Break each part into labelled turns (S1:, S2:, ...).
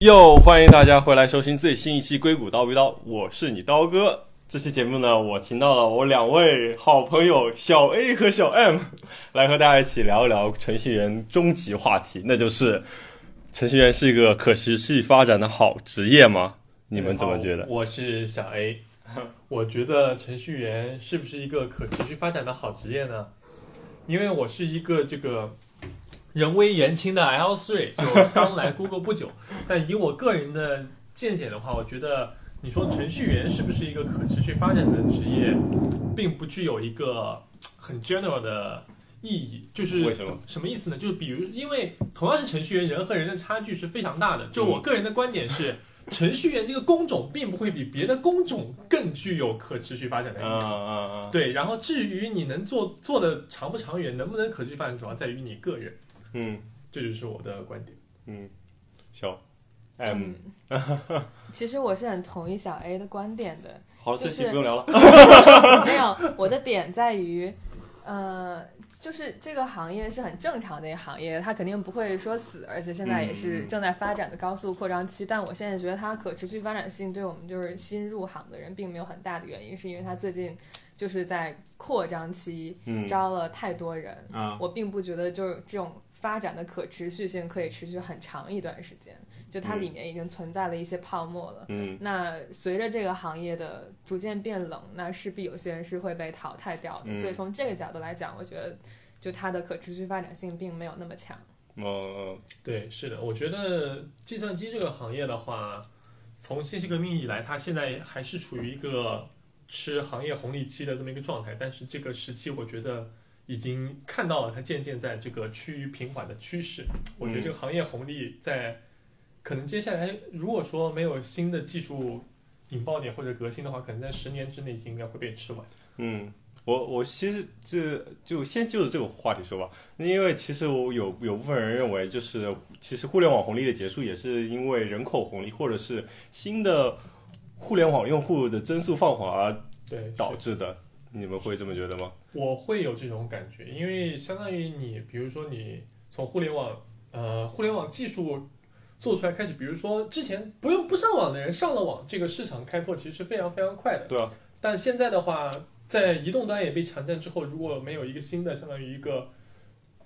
S1: 又欢迎大家回来收听最新一期《硅谷叨逼叨》，我是你刀哥。这期节目呢，我请到了我两位好朋友小 A 和小 M，来和大家一起聊一聊程序员终极话题，那就是程序员是一个可持续发展的好职业吗？你们怎么觉得？
S2: 我是小 A，我觉得程序员是不是一个可持续发展的好职业呢？因为我是一个这个人微言轻的 L 3就刚来 Google 不久，但以我个人的见解的话，我觉得你说程序员是不是一个可持续发展的职业，并不具有一个很 general 的意义。就是
S1: 为什么
S2: 什么意思呢？就是比如，因为同样是程序员，人和人的差距是非常大的。就我个人的观点是。程序员这个工种并不会比别的工种更具有可持续发展的意义。对，然后至于你能做做的长不长远，能不能可持续发展，主要在于你个人。
S1: 嗯
S2: 这就是我的观点。
S1: 嗯，小 M，
S3: 嗯，其实我是很同意小 A 的观点的。
S1: 好了，这期不用聊了。
S3: 没有，我的点在于，呃，就是这个行业是很正常的一个行业，它肯定不会说死，而且现在也是正在发展的高速扩张期。但我现在觉得它可持续发展性对我们就是新入行的人并没有很大的原因，是因为它最近就是在扩张期，
S1: 嗯
S3: 招了太多人。
S1: 啊，
S3: 我并不觉得就是这种发展的可持续性可以持续很长一段时间，就它里面已经存在了一些泡沫了。
S1: 嗯
S3: 那随着这个行业的逐渐变冷，那势必有些人是会被淘汰掉的。
S1: 嗯
S3: 所以从这个角度来讲，我觉得就它的可持续发展性并没有那么强。
S1: 哦，
S2: 对，是的，我觉得计算机这个行业的话，从信息革命以来，它现在还是处于一个吃行业红利期的这么一个状态。但是这个时期，我觉得已经看到了它渐渐在这个趋于平缓的趋势。我觉得这个行业红利在可能接下来，如果说没有新的技术引爆点或者革新的话，可能在十年之内应该会被吃完。
S1: 嗯，我我其实这就先就着这个话题说吧，那因为其实我有有部分人认为，就是其实互联网红利的结束也是因为人口红利或者是新的互联网用户的增速放缓而
S2: 对，
S1: 导致的。你们会这么觉得吗？
S2: 我会有这种感觉，因为相当于你，比如说你从互联网，呃，互联网技术做出来开始，比如说之前不用不上网的人上了网，这个市场开拓其实是非常非常快的。
S1: 对啊，
S2: 但现在的话，在移动端也被抢占之后，如果没有一个新的相当于一个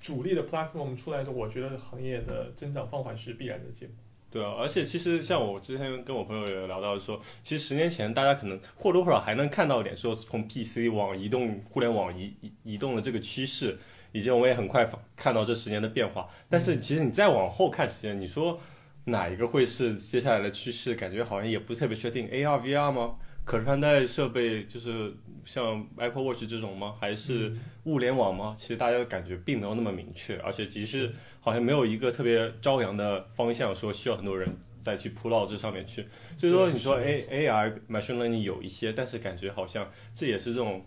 S2: 主力的 platform 出来的，我觉得行业的增长放缓是必然的结果。
S1: 对啊，而且其实像我之前跟我朋友也聊到说，其实十年前大家可能或多或少还能看到一点，说从 PC 往移动互联网移移移动的这个趋势，以及我们也很快看到这十年的变化。但是其实你再往后看时间，你说哪一个会是接下来的趋势？感觉好像也不是特别确定。AR、VR 吗？可穿戴设备就是像 Apple Watch 这种吗？还是
S2: 嗯
S1: 物联网吗？其实大家感觉并没有那么明确，而且其实好像没有一个特别朝阳的方向，说需要很多人再去扑到这上面去。所以说，你说 A A R machine learning 有一些，但是感觉好像这也是这种，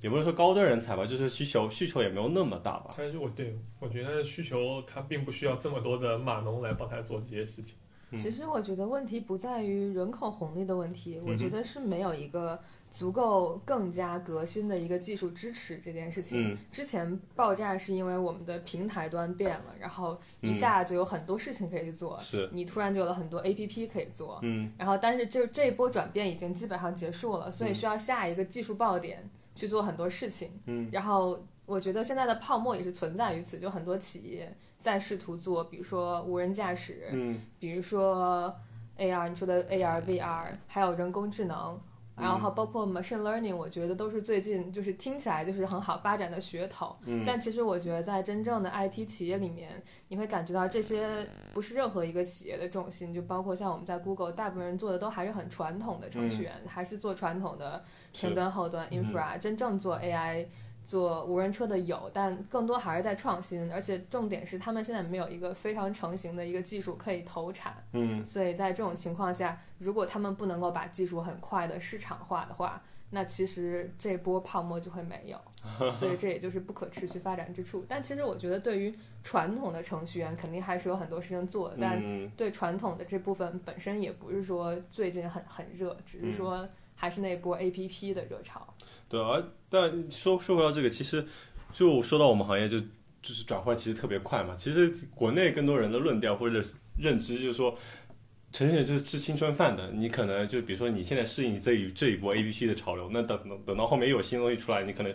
S1: 也不是说高端人才吧，就是需求需求也没有那么大吧。
S2: 但是我对我觉得需求它并不需要这么多的码农来帮他做这些事情。
S1: 嗯
S3: 其实我觉得问题不在于人口红利的问题，我
S1: 嗯
S3: 觉得是没有一个足够更加革新的一个技术支持这件事情。
S1: 嗯
S3: 之前爆炸是因为我们的平台端变了，然后一
S1: 嗯
S3: 下就有很多事情可以去做，
S1: 是，
S3: 你突然就有了很多 A P P 可以做。
S1: 嗯
S3: 然后，但是就这一波转变已经基本上结束了，所以需要下一个技术爆点去做很多事情。
S1: 嗯
S3: 然后我觉得现在的泡沫也是存在于此，就很多企业在试图做，比如说无人驾驶，
S1: 嗯
S3: 比如说 AR，你说的 AR、VR，还有人工智能。然后包括 machine learning，我觉得都是最近就是听起来就是很好发展的噱头，
S1: 嗯。
S3: 但其实我觉得在真正的 IT 企业里面，你会感觉到这些不是任何一个企业的重心，就包括像我们在 Google，大部分人做的都还是很传统的程序员，还是做传统的前端、后端、
S1: 嗯。
S3: infra，、真正做 AI。做无人车的有，但更多还是在创新，而且重点是他们现在没有一个非常成型的一个技术可以投产，
S1: 嗯。
S3: 所以在这种情况下，如果他们不能够把技术很快的市场化的话，那其实这波泡沫就会没有，所以这也就是不可持续发展之处。但其实我觉得，对于传统的程序员，肯定还是有很多事情做的，但
S1: 嗯。
S3: 对传统的这部分本身也不是说最近很很热，只是说还是那波 A P P 的热潮。
S1: 对，而但说说回到这个，其实就说到我们行业就就是转换其实特别快嘛。其实国内更多人的论调或者认知就是说，程序员就是吃青春饭的，你可能就比如说你现在适应这一这一波 A P P 的潮流，那等等等到后面有新东西出来，你可能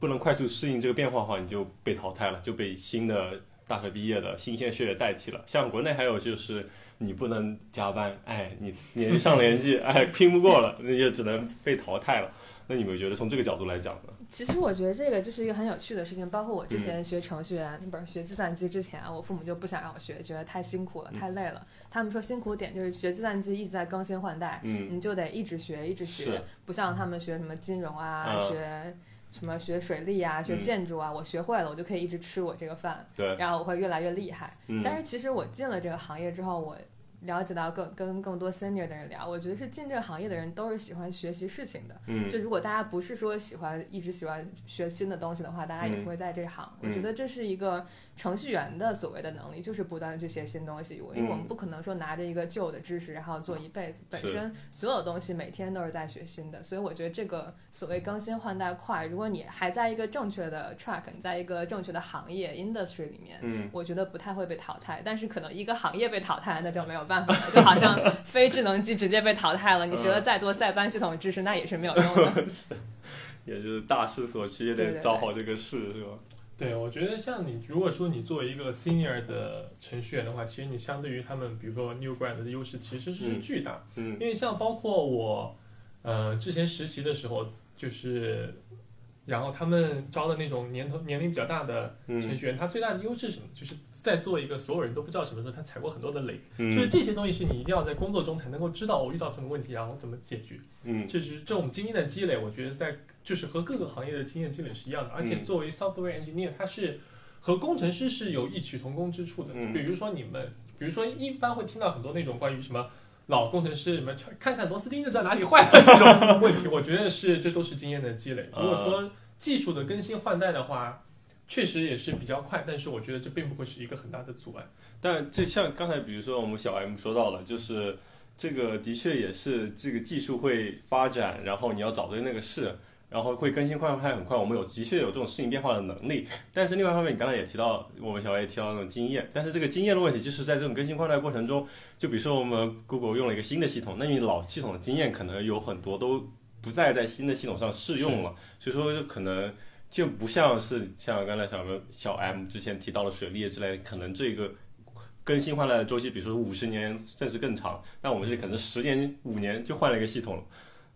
S1: 不能快速适应这个变化的话，你就被淘汰了，就被新的大学毕业的新鲜血液代替了。像国内还有就是你不能加班，哎，你年纪上年纪，哎，拼不过了，那就只能被淘汰了。那你们觉得从这个角度来讲呢？
S3: 其实我觉得这个就是一个很有趣的事情，包括我之前学程序员，不是学计算机之前，我父母就不想让我学，觉得太辛苦了，太累了。他们说辛苦点就是学计算机一直在更新换代，
S1: 嗯，
S3: 你就得一直学，一直学，不像他们学什么金融啊，
S1: 嗯
S3: 学什么学水利啊，学
S1: 嗯
S3: 建筑啊，我学会了，我就可以一直吃我这个饭，
S1: 对，
S3: 然后我会越来越厉害。
S1: 嗯，
S3: 但是其实我进了这个行业之后，我了解到更跟更多 senior 的人聊，我觉得是进这个行业的人都是喜欢学习事情的。
S1: 嗯。
S3: 就如果大家不是说喜欢一直喜欢学新的东西的话，大家也不会在这行。
S1: 嗯
S3: 我觉得这是一个程序员的所谓的能力，就是不断的去学新东西。因为我们不可能说拿着一个旧的知识然后做一辈子，本身所有东西每天都是在学新的，所以我觉得这个所谓更新换代快，如果你还在一个正确的 track，你在一个正确的行业 industry 里面，
S1: 嗯，
S3: 我觉得不太会被淘汰，但是可能一个行业被淘汰，那就没有办法了，就好像非智能机直接被淘汰了，你学了 再多塞班系统知识，那也是没有用的。
S1: 也就是大势所趋，得找好这个势，是吧？
S2: 对，我觉得像你，如果说你作为一个 senior 的程序员的话，其实你相对于他们，比如说 new grad 的优势其实是
S1: 嗯
S2: 巨大。
S1: 嗯
S2: 因为像包括我，呃，之前实习的时候，就是，然后他们招的那种年头年龄比较大的程
S1: 嗯
S2: 序员，他最大的优势是什么？就是在做一个所有人都不知道什么时候他踩过很多的雷，
S1: 嗯，
S2: 就是这些东西是你一定要在工作中才能够知道我遇到什么问题，然后怎么解决。
S1: 嗯
S2: 这是这种经验的积累，我觉得在就是和各个行业的经验积累是一样的。而且
S1: 嗯
S2: 作为 software engineer，它是和工程师是有异曲同工之处的。
S1: 嗯
S2: 比如说你们，比如说一般会听到很多那种关于什么老工程师什么看看螺丝钉就知道哪里坏了这种问题，我觉得是这都是经验的积累。如果说技术的更新换代的话，确实也是比较快，但是我觉得这并不会是一个很大的阻碍。
S1: 但这像刚才比如说我们小 M 说到了，就是这个的确也是这个技术会发展，然后你要找对那个事，然后会更新换代很快，我们有的确有这种适应变化的能力。但是另外一方面，你刚才也提到，我们小 A 也提到那种经验，但是这个经验的问题就是在这种更新换代过程中，就比如说我们 Google 用了一个新的系统，那你老系统的经验可能有很多都不再在新的系统上适用了，所以说就可能。就不像是像刚才小 M 小 M 之前提到的水利之类，可能这个更新换代的周期，比如说五十年甚至更长，但我们这里可能十年、五年就换了一个系统了，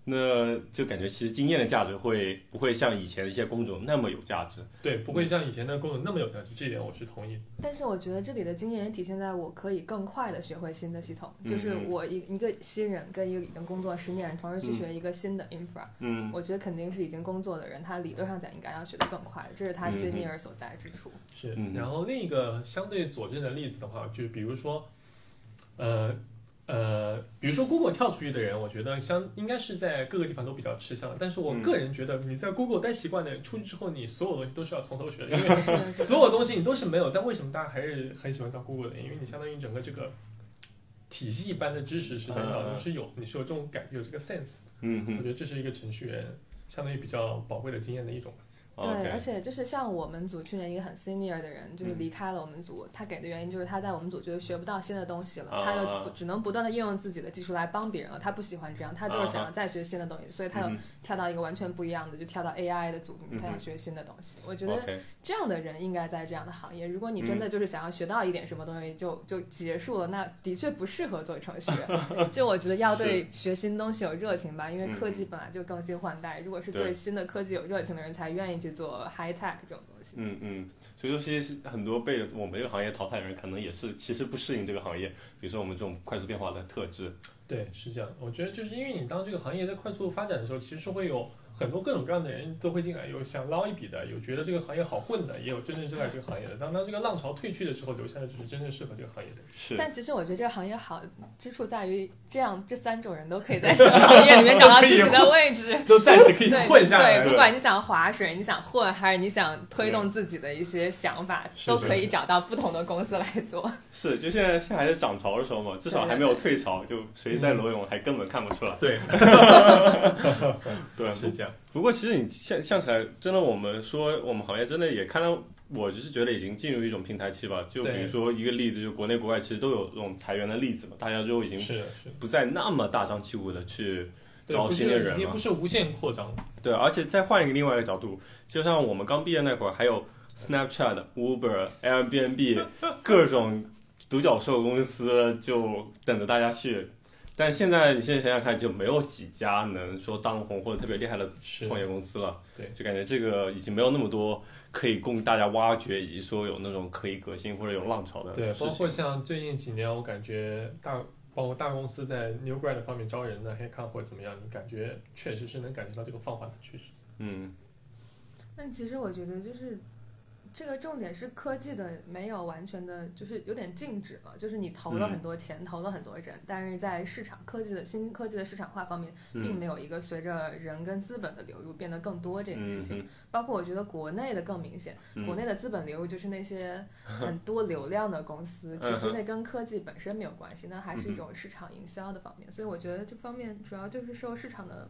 S1: 那就感觉其实经验的价值会不会像以前的一些工种那么有价值？
S2: 对，不会像以前的工种那么有价值，这一点我是同意。
S3: 但是我觉得这里的经验也体现在我可以更快的学会新的系统，
S1: 嗯
S3: 就是我一一个新人跟一个已经工作十年人同时去学一个新的 infra，、
S1: 嗯
S3: 我觉得肯定是已经工作的人，他理论上讲应该要学得更快，这是他
S1: 嗯
S3: senior 所在之处。
S2: 是
S1: 嗯，
S2: 然后另一个相对佐证的例子的话，就是比如说，呃呃，比如说 Google 跳出去的人，我觉得相应该是在各个地方都比较吃香。但是我
S1: 嗯
S2: 个人觉得，你在 Google 待习惯的人，出去之后，你所有东西都是要从头学的，因为所有东西你都是没有。但为什么大家还是很喜欢到 Google 的？因为你相当于整个这个体系一般的知识是在脑中是有，你是有这种感觉，有这个 sense。
S1: 嗯嗯
S2: 我觉得这是一个程序员相当于比较宝贵的经验的一种。
S3: 对，而且就是像我们组去年一个很 senior 的人，就是
S1: 嗯。
S3: 离开了我们组，他给的原因就是他在我们组觉得学不到新的东西了，
S1: 啊。
S3: 他就只能不断的应用自己的技术来帮别人了，他不喜欢这样，他就是想要再学新的东西，所以他就
S1: 嗯
S3: 跳到一个完全不一样的，就跳到 AI 的组里面，他想学新的东西。我觉得这样的人应该在这样的行业。如果你真
S1: 嗯。
S3: 的就是想要学到一点什么东西就就结束了，那的确不适合做程序。员。就我觉得要 对学新东西有热情吧，因为科技本来就更新换代。如果是对。
S1: 对
S3: 新的科技有热情的人，才愿意去做 high tech 这种东西。
S1: 嗯嗯，所以说其实很多被我们这个行业淘汰的人，可能也是其实不适应这个行业，比如说我们这种快速变化的特质。
S2: 对，是这样。我觉得就是因为你当这个行业在快速发展的时候，其实是会有很多各种各样的人都会进来，有想捞一笔的，有觉得这个行业好混的，也有真正热爱这个行业的。当当这个浪潮退去的时候，留下的就是真正适合这个行业的人。
S1: 是，
S3: 但其实我觉得这个行业好之处在于，这样这三种人都可以在这个行业里面找到自己的位置。
S2: 都暂时可以
S3: 对
S2: 混下来。
S3: 对，不管你想划水，你想混，还是你想推动自己的一些想法，都可以找到不同的公司来做。
S1: 是，就现在现在还是涨潮的时候嘛，至少还没有退潮，就谁在裸泳还根本看不出来。
S2: 对，
S1: 对，
S2: 是这样。
S1: 下。不过其实你像像起来，真的我们说我们行业真的也看到，我只是觉得已经进入一种平台期吧。就比如说一个例子，就国内国外其实都有这种裁员的例子嘛，大家就已经
S2: 是是，
S1: 不再那么大张旗鼓的去招新的人了
S2: 已经不。是无限扩张，
S1: 对，而且再换一个另外一个角度，就像我们刚毕业那会儿，还有 Snapchat、Uber、Airbnb 各种独角兽公司就等着大家去。但现在你现在想想看，就没有几家能说当红或者特别厉害的创业公司了。
S2: 对，
S1: 就感觉这个已经没有那么多可以供大家挖掘，以及说有那种可以革新或者有浪潮的
S2: 对，包括。像最近几年，我感觉大包括大公司在 New Grad 方面招人的 headcount 或者怎么样，你感觉确实是能感觉到这个放缓的趋势。
S1: 嗯，
S3: 但其实我觉得就是这个重点是科技的没有完全的，就是有点静止了。就是你投了
S1: 嗯
S3: 很多钱，投了很多人，但是在市场科技的新兴科技的市场化方面，并
S1: 嗯
S3: 没有一个随着人跟资本的流入变得更多这件事情。
S1: 嗯
S3: 包括我觉得国内的更明显，
S1: 嗯
S3: 国内的资本流入就是那些很多流量的公司，其实那跟科技本身没有关系，那还是一种市场营销的方面。所以我觉得这方面主要就是受市场的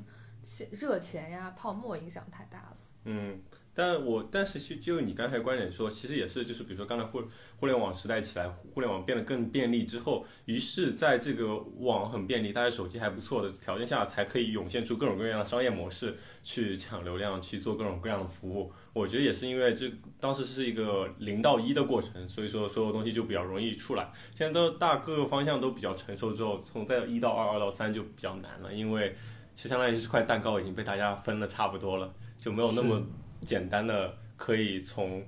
S3: 热钱呀、泡沫影响太大了。
S1: 嗯，但我但是就就你刚才观点说，其实也是就是比如说刚才互互联网时代起来，互联网变得更便利之后，于是在这个网很便利，大家手机还不错的条件下，才可以涌现出各种各样的商业模式去抢流量，去做各种各样的服务。我觉得也是因为这当时是一个零到一的过程，所以说所有东西就比较容易出来。现在都大各个方向都比较成熟之后，从在一到二、二到三就比较难了，因为其实相当于是块蛋糕已经被大家分的差不多了，就没有那么简单的可以从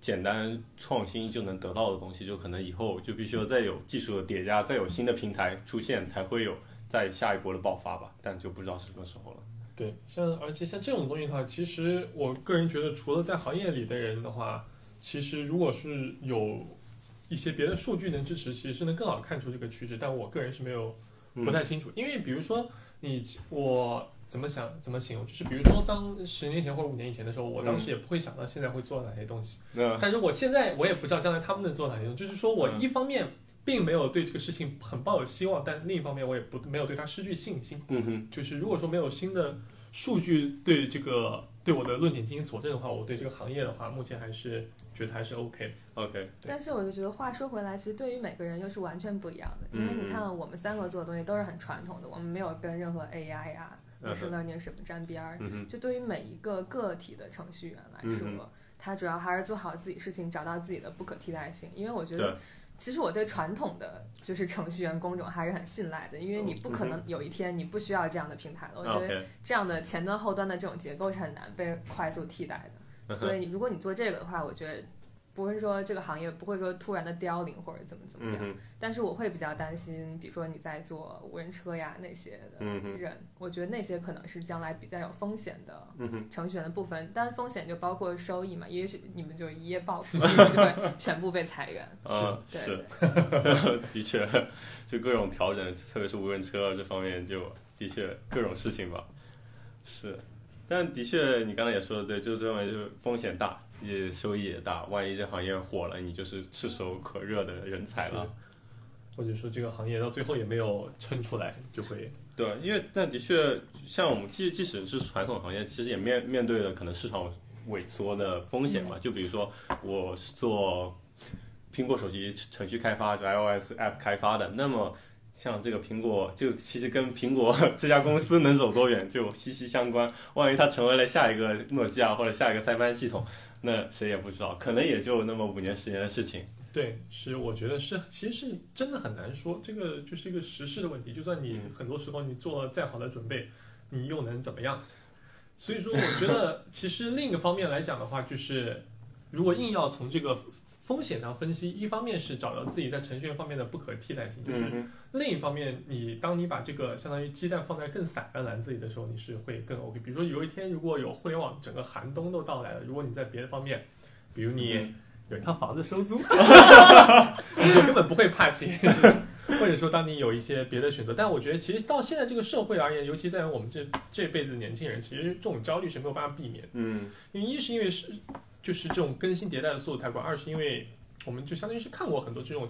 S1: 简单创新就能得到的东西，就可能以后就必须要再有技术的叠加，再有新的平台出现，才会有再下一波的爆发吧。但就不知道是什么时候了。
S2: 对，像而且像这种东西的话，其实我个人觉得，除了在行业里的人的话，其实如果是有一些别的数据能支持，其实是能更好看出这个趋势。但我个人是没有不太清楚，因为比如说你我怎么想怎么形容，就是比如说当十年前或者五年以前的时候，我当时也不会想到现在会做哪些东西，
S1: 嗯
S2: 但是我现在我也不知道将来他们能做哪些东西，就是说我
S1: 嗯。
S2: 一方面并没有对这个事情很抱有希望，但另一方面我也不没有对它失去信心。
S1: 嗯哼，
S2: 就是如果说没有新的数据对这个对我的论点进行佐证的话，我对这个行业的话，目前还是觉得还是 OK。
S1: OK，
S3: 但是我就觉得，话说回来，其实对于每个人又是完全不一样的。因为
S1: 嗯。
S3: 你看，我们三个做的东西都是很传统的，我们没有跟任何 AI 呀、
S1: 嗯
S3: machine learning 什么沾边儿。
S1: 嗯，
S3: 就对于每一个个体的程序员来说，
S1: 嗯
S3: 他主要还是做好自己事情，找到自己的不可替代性。因为我觉得，其实我对传统的就是程序员工种还是很信赖的，因为你不可能有一天你不需要这样的平台了。我觉得这样的前端后端的这种结构是很难被快速替代的。
S1: 嗯
S3: 所以如果你做这个的话，我觉得不会说这个行业不会说突然的凋零或者怎么怎么样。
S1: 嗯，
S3: 但是我会比较担心，比如说你在做无人车呀那些的人，我觉得那些可能是将来比较有风险的
S1: 嗯哼，
S3: 程序员的部分。但风险就包括收益嘛，也许你们就一夜暴富，也许就会全部被裁员。
S1: 啊，
S3: 对
S1: 是，
S3: 对
S1: 的确，就各种调整，特别是无人车这方面，就的确各种事情吧。是，但的确你刚才也说的对，就是这方面就是风险大，也收益也大。万一这行业火了，你就是炙手可热的人才了。
S2: 或者说这个行业到最后也没有撑出来，就会
S1: 对，因为但的确，像我们即即使是传统行业，其实也面面对了可能市场萎缩的风险嘛。就比如说我是做苹果手机程序开发，就 iOS app 开发的，那么像这个苹果，就其实跟苹果 这家公司能走多远就息息相关。万一它成为了下一个诺基亚或者下一个塞班系统，那谁也不知道，可能也就那么五年十年的事情。
S2: 对，是我觉得是，其实是真的很难说，这个就是一个时事的问题。就算你
S1: 嗯
S2: 很多时候你做了再好的准备，你又能怎么样？所以说，我觉得 其实另一个方面来讲的话，就是如果硬要从这个风险上分析，一方面是找到自己在程序员方面的不可替代性，就是
S1: 嗯
S2: 另一方面，你当你把这个相当于鸡蛋放在更散的篮子里的时候，你是会更 OK。比如说有一天如果有互联网整个寒冬都到来了，如果你在别的方面，比如你
S1: 嗯
S2: 有一套房子收租，你就根本不会怕这件事情。或者说，当你有一些别的选择，但我觉得其实到现在这个社会而言，尤其在我们这这辈子年轻人，其实这种焦虑是没有办法避免的。
S1: 嗯
S2: 因为一是因为是就是这种更新迭代的速度太快，二是因为我们就相当于是看过很多这种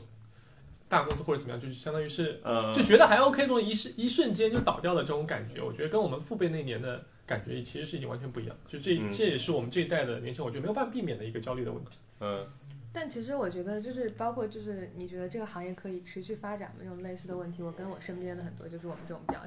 S2: 大公司或者怎么样，就是相当于是
S1: 呃，
S2: 就觉得还 OK 的东西，一瞬一瞬间就倒掉了这种感觉，我觉得跟我们父辈那年的感觉其实是已经完全不一样。就这
S1: 嗯
S2: 这也是我们这一代的年轻人，我觉得没有办法避免的一个焦虑的问题。
S1: 嗯
S3: 但其实我觉得，就是包括就是你觉得这个行业可以持续发展吗？这种类似的问题，我跟我身边的很多就是我们这种比较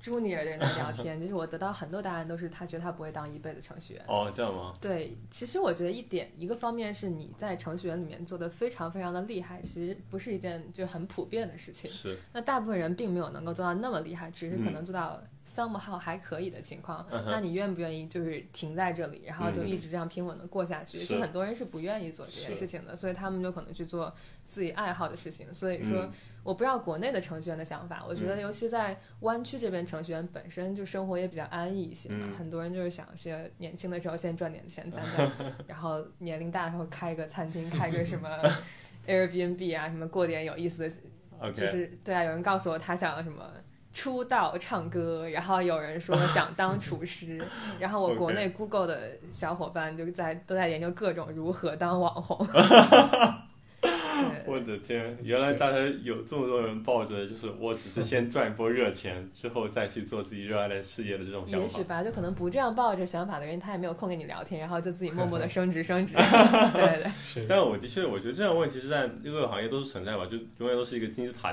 S3: junior 的人在聊天，就是我得到很多答案都是他觉得他不会当一辈子程序员。
S1: 哦，这样吗？
S3: 对，其实我觉得一点一个方面是你在程序员里面做的非常非常的厉害，其实不是一件就很普遍的事情。
S1: 是，
S3: 那大部分人并没有能够做到那么厉害，只是可
S1: 嗯
S3: 能做到 somehow 还可以的情况。
S1: 嗯
S3: 那你愿不愿意就是停在这里，然后就
S1: 嗯
S3: 一直这样平稳的过下去？
S1: 是
S3: 就很多人是不愿意做这件事情的，所以他们就可能去做自己爱好的事情。所以说，
S1: 嗯
S3: 我不知道国内的程序员的想法，我觉得
S1: 嗯
S3: 尤其在湾区这边，程序员本身就生活也比较安逸一些嘛。
S1: 嗯
S3: 很多人就是想是年轻的时候先赚点钱攒攒，然后年龄大的时候开个餐厅，开个什么 Airbnb 啊，什么过点有意思的就是对啊，有人告诉我他想什么出道唱歌，然后有人说 想当厨师，然后我国内 Google 的小伙伴就在都在研究各种如何当网红。对
S1: 我的天，原来大家有这么多人抱着就是我只是先赚一波热钱，之后再去做自己热爱的事业的这种想法。
S3: 也许吧，就可能不这样抱着想法的人，他也没有空跟你聊天，然后就自己默默的升职升职。对对
S1: 但我的确，我觉得这样的问题是在各个行业都是存在吧，就永远都是一个金字塔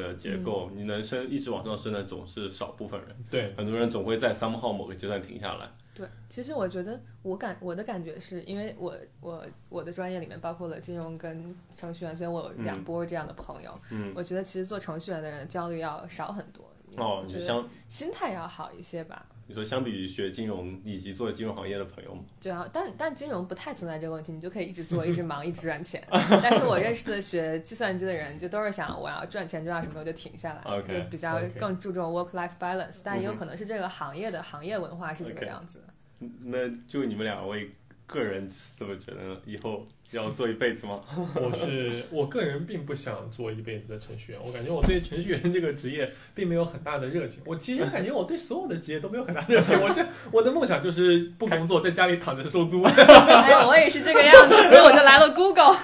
S1: 的结构，你能升一直往上升的总是少部分人，
S2: 对，
S1: 很多人总会在 somehow 某个阶段停下来。
S3: 对，其实我觉得我感我的感觉是因为我我我的专业里面包括了金融跟程序员，所以我有两
S1: 嗯
S3: 波这样的朋友。
S1: 嗯，
S3: 我觉得其实做程序员的人焦虑要少很多。
S1: 哦，
S3: 我觉得
S1: 你相
S3: 心态要好一些吧。
S1: 你说相比于学金融以及做金融行业的朋友们，
S3: 对啊，但但金融不太存在这个问题，你就可以一直做，一直忙，一直赚钱。但是我认识的学计算机的人，就都是想我要赚钱赚到什么我就停下来就比较更注重 work life balance。但也有可能是这个行业的行业文化是这个样子的。
S1: 那就你们两位个人怎么觉得呢？以后要做一辈子吗？
S2: 我是我个人并不想做一辈子的程序员，我感觉我对程序员这个职业并没有很大的热情。我其实感觉我对所有的职业都没有很大的热情。我这我的梦想就是不工作，在家里躺着收租。
S3: 哎，我也是这个样子，所以我就来了 Google。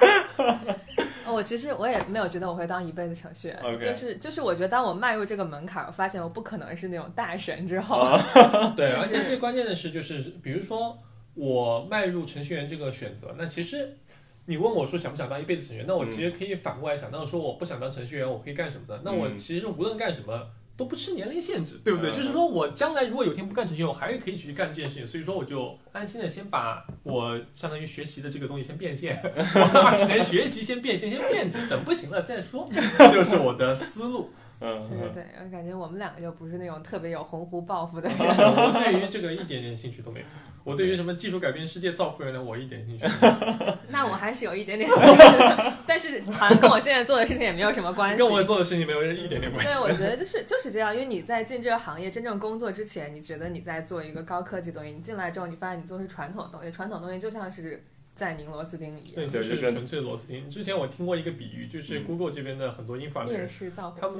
S3: 哦我其实我也没有觉得我会当一辈子程序员就是就是我觉得当我迈入这个门槛，我发现我不可能是那种大神之后，
S2: 对，
S3: 就是
S2: 而且最关键的是，就是比如说我迈入程序员这个选择，那其实你问我说想不想当一辈子程序员，那我其实可以反过来想，那说我不想当程序员，我可以干什么呢？那我
S1: 嗯
S2: 其实无论干什么。都不吃年龄限制，对不对？
S1: 嗯
S2: 就是说我将来如果有一天不干程序员，我还是可以去干这件事情。所以说，我就安心的先把我相当于学习的这个东西先变现，我二十年学习先变现，先变着，等不行了再说，这就是我的思路。
S1: 嗯，
S3: 对对对，我感觉我们两个就不是那种特别有鸿鹄抱负的 人。
S2: 我对于这个一点点兴趣都没有。我对于什么技术改变世界、造福人类，我一点兴趣。
S3: 那我还是有一点点兴趣的，但是好像跟我现在做的事情也没有什么关系。
S2: 跟我做的事情没有一点点关系对，
S3: 我觉得就是就是这样，因为你在进这个行业真正工作之前，你觉得你在做一个高科技东西，你进来之后，你发现你做的是传统的东西，传统东西就像是在拧螺丝钉一
S2: 对，
S3: 样，
S2: 就是纯粹螺丝钉。之前我听过一个比喻，就是
S1: 嗯
S2: Google 这边的很多英法的人，
S3: 面试造
S2: 他们。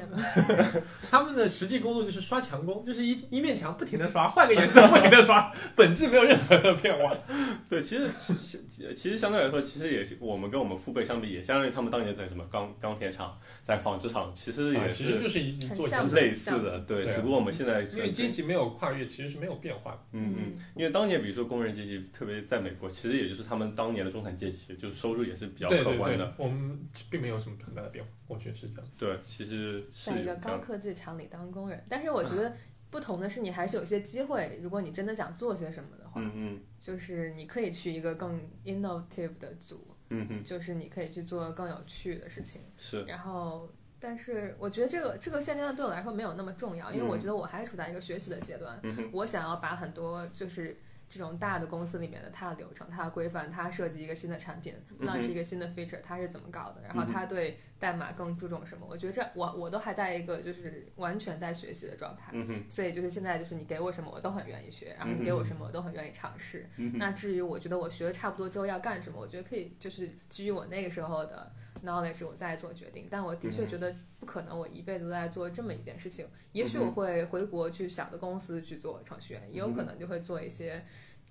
S2: 他们的实际工作就是刷墙工，就是一一面墙不停的刷，换个颜色不停的刷，本质没有任何的变化。
S1: 对，其实是是其实相对来说，其实也是我们跟我们父辈相比，也相当于他们当年在什么钢钢铁厂、在纺织厂，其实也
S2: 啊其实就是一做一
S3: 很像，
S1: 类似的。对，
S2: 对啊
S1: 只不过我们现在
S2: 因为阶级没有跨越，其实是没有变化。
S1: 嗯嗯，因为当年比如说工人阶级，特别在美国，其实也就是他们当年的中产阶级，就是收入也是比较
S2: 对对对
S1: 可观的。，
S2: 我们并没有什么很大的变化，我觉得是这样。
S1: 对，其实是
S3: 在一个高。科技厂里当工人，但是我觉得不同的是，你还是有一些机会，如果你真的想做些什么的话，
S1: 嗯嗯
S3: 就是你可以去一个更 innovative 的组，
S1: 嗯嗯，
S3: 就是你可以去做更有趣的事情。
S1: 是
S3: 然后，但是我觉得这个这个现阶段对我来说没有那么重要，因为我
S1: 嗯
S3: 觉得我还处在一个学习的阶段，
S1: 嗯哼
S3: 我想要把很多就是。这种大的公司里面的它的流程、它的规范、它设计一个新的产品、
S1: 嗯哼
S3: launch 一个新的 feature，它是怎么搞的？然后它对代码更注重什么？我觉得这我我都还在一个就是完全在学习的状态。
S1: 嗯
S3: 所以就是现在就是你给我什么我都很愿意学，然后你给我什么我都很愿意尝试。
S1: 嗯
S3: 那至于我觉得我学的差不多之后要干什么，我觉得可以就是基于我那个时候的 knowledge 我再做决定。但我的确
S1: 嗯
S3: 觉得不可能我一辈子都在做这么一件事情。也许我会回国去小的公司去做程序员，也有可能就会做一些，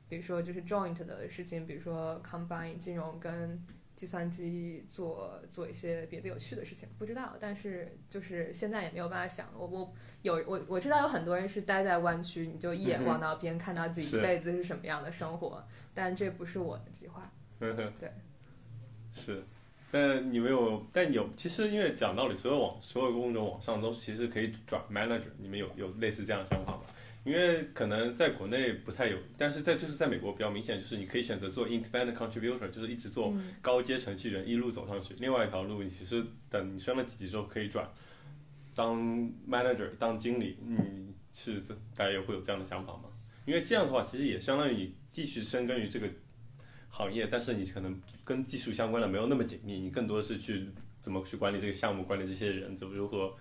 S3: 比如说就是 joint 的事情，比如说 combine 金融跟计算机做做一些别的有趣的事情，不知道。但是就是现在也没有办法想，我我有我我知道有很多人是待在湾区，你就一眼望到边，看到自己一辈子是什么样的生活，但这不是我的计划。对，
S1: 是。但你没有，但有，其实因为讲道理，所有网所有工种网上都其实可以转 manager，你们有有类似这样的想法吗？因为可能在国内不太有，但是在就是在美国比较明显，就是你可以选择做 independent contributor，就是一直做
S3: 嗯
S1: 高阶程序员一路走上去。另外一条路，你其实等你升了几级之后可以转当 manager，当经理。你是大家有会有这样的想法吗？因为这样的话，其实也相当于你继续深耕于这个行业，但是你可能跟技术相关的没有那么紧密，你更多的是去怎么去管理这个项目，管理这些人，怎么如何。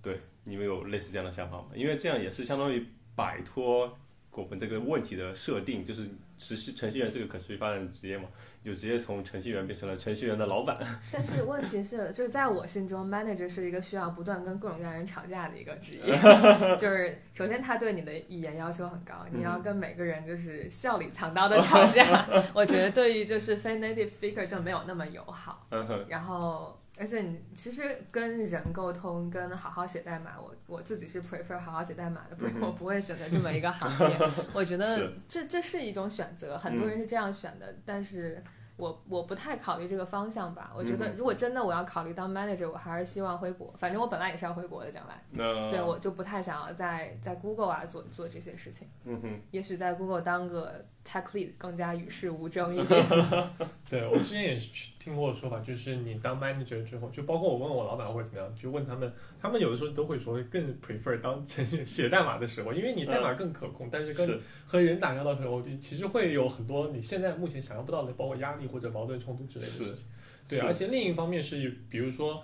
S1: 对，你们有类似这样的想法吗？因为这样也是相当于摆脱我们这个问题的设定，就是持续程序员是个可持续发展的职业嘛，就直接从程序员变成了程序员的老板。
S3: 但是问题是，就是在我心中，manager 是一个需要不断跟各种各样人吵架的一个职业。就是首先他对你的语言要求很高，你要跟每个人就是笑里藏刀的吵架。我觉得对于就是非 native speaker 就没有那么友好。然后，而且你其实跟人沟通，跟好好写代码，我我自己是 prefer 好好写代码的，不然我不会选择这么一个行业。我觉得这这是一种选择，很多人是这样选的，但是我我不太考虑这个方向吧。我觉得
S1: 嗯
S3: 如果真的我要考虑当 manager，我还是希望回国。反正我本来也是要回国的，将来。
S1: 那
S3: 对，我就不太想要在在 Google 啊做做这些事情。
S1: 嗯哼，
S3: 也许在 Google 当个 tech lead 更加与世无争一点。
S2: 对我之前也是听过说法，就是你当 manager 之后，就包括我问我老板或者怎么样，就问他们，他们有的时候都会说更 prefer 当程序员写代码的时候，因为你代码更可控，但是跟
S1: 是
S2: 和人打交道的时候，其实会有很多你现在目前想象不到的，包括压力或者矛盾冲突之类的事情。对，而且另一方面是，比如说，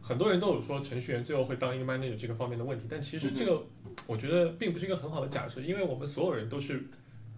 S2: 很多人都有说程序员最后会当一个 manager 这个方面的问题，但其实这个我觉得并不是一个很好的假设，因为我们所有人都是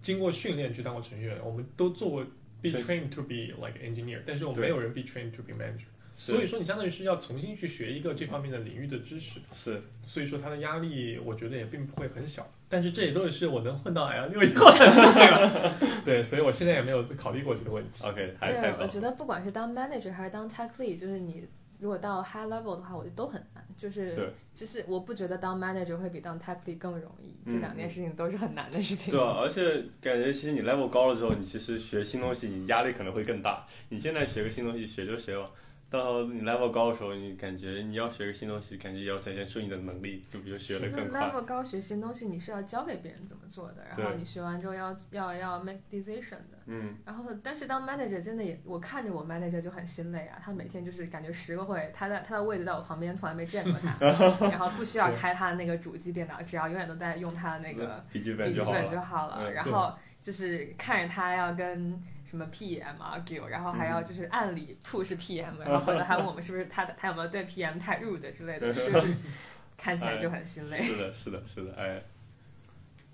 S2: 经过训练去当过程序员，我们都做过 be trained to be like engineer，但是我们没有人 be trained to be manager。所以说，你相当于是要重新去学一个这方面的领域的知识，
S1: 是
S2: 所以说它的压力，我觉得也并不会很小。但是这也都是我能混到 L 六以后的事情了。对，所以我现在也没有考虑过这个问题。
S1: OK，还太
S3: 对，
S1: 早
S3: 我。觉得不管是当 manager 还是当 tech lead，就是你如果到 high level 的话，我觉得都很难。就是
S1: 对，
S3: 就是我不觉得当 manager 会比当 tech lead 更容易，
S1: 嗯
S3: 这两件事情都是很难的事情。
S1: 对啊，而且感觉其实你 level 高了之后，你其实学新东西，你压力可能会更大。你现在学个新东西，学就学了。到你 level 高的时候，你感觉你要学个新东西，感觉也要展现出你的能力，就比如学
S3: 其实
S1: 得更快。
S3: level 高学新东西，你是要教给别人怎么做的，然后你学完之后要要要 make decision 的。
S1: 嗯，
S3: 然后，但是当 manager 真的也，我看着我 manager 就很心累啊。他每天就是感觉十个会，他在他的位置在我旁边，从来没见过他，然后不需要开他的那个主机电脑，只要永远都在用他的那个
S1: 笔记
S3: 本
S1: 本就好了。
S3: 然后就是看着他要跟什么 PM argue，然后还
S1: 嗯
S3: 要就是按理 push PM，然后还问我们是不是他他有没有对 PM 太 rude 之类的，就是 看起来就很心累。
S1: 是的，是的，是的，哎，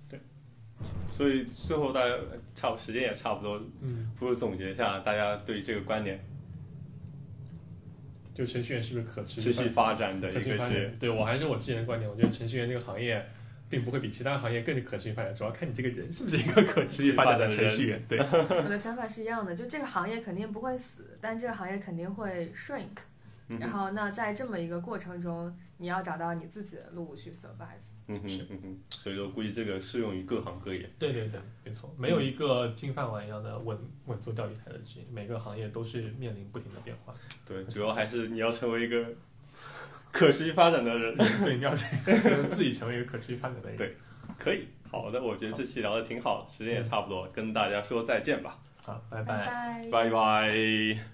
S2: 对。
S1: 所以最后大家差不时间也差不多，
S2: 嗯，
S1: 不如总结一下大家对于这个观点，
S2: 就程序员是不是可持
S1: 持续发展的一个职业？。
S2: 对我还是我之前的观点，我觉得程序员这个行业并不会比其他行业更可持续发展，主要看你这个人是不是一个可持续发展的程序员。对，
S3: 我的想法是一样的，就这个行业肯定不会死，但这个行业肯定会 shrink。然后，那在这么一个过程中，你要找到你自己的路去 survive。
S1: 嗯哼
S2: 是，
S1: 嗯哼，所以说估计这个适用于各行各业。
S2: 对对对，没错，没有一个金饭碗一样的稳稳坐钓鱼台的职业，每个行业都是面临不停的变化。
S1: 对，主要还是你要成为一个可持续发展的人。
S2: 对，你要这个自己成为一个可持续发展的人。
S1: 对可以，好的，我觉得这期聊的挺好，时间也差不多，跟大家说再见吧，
S2: 好，拜
S3: 拜拜。
S1: 拜拜。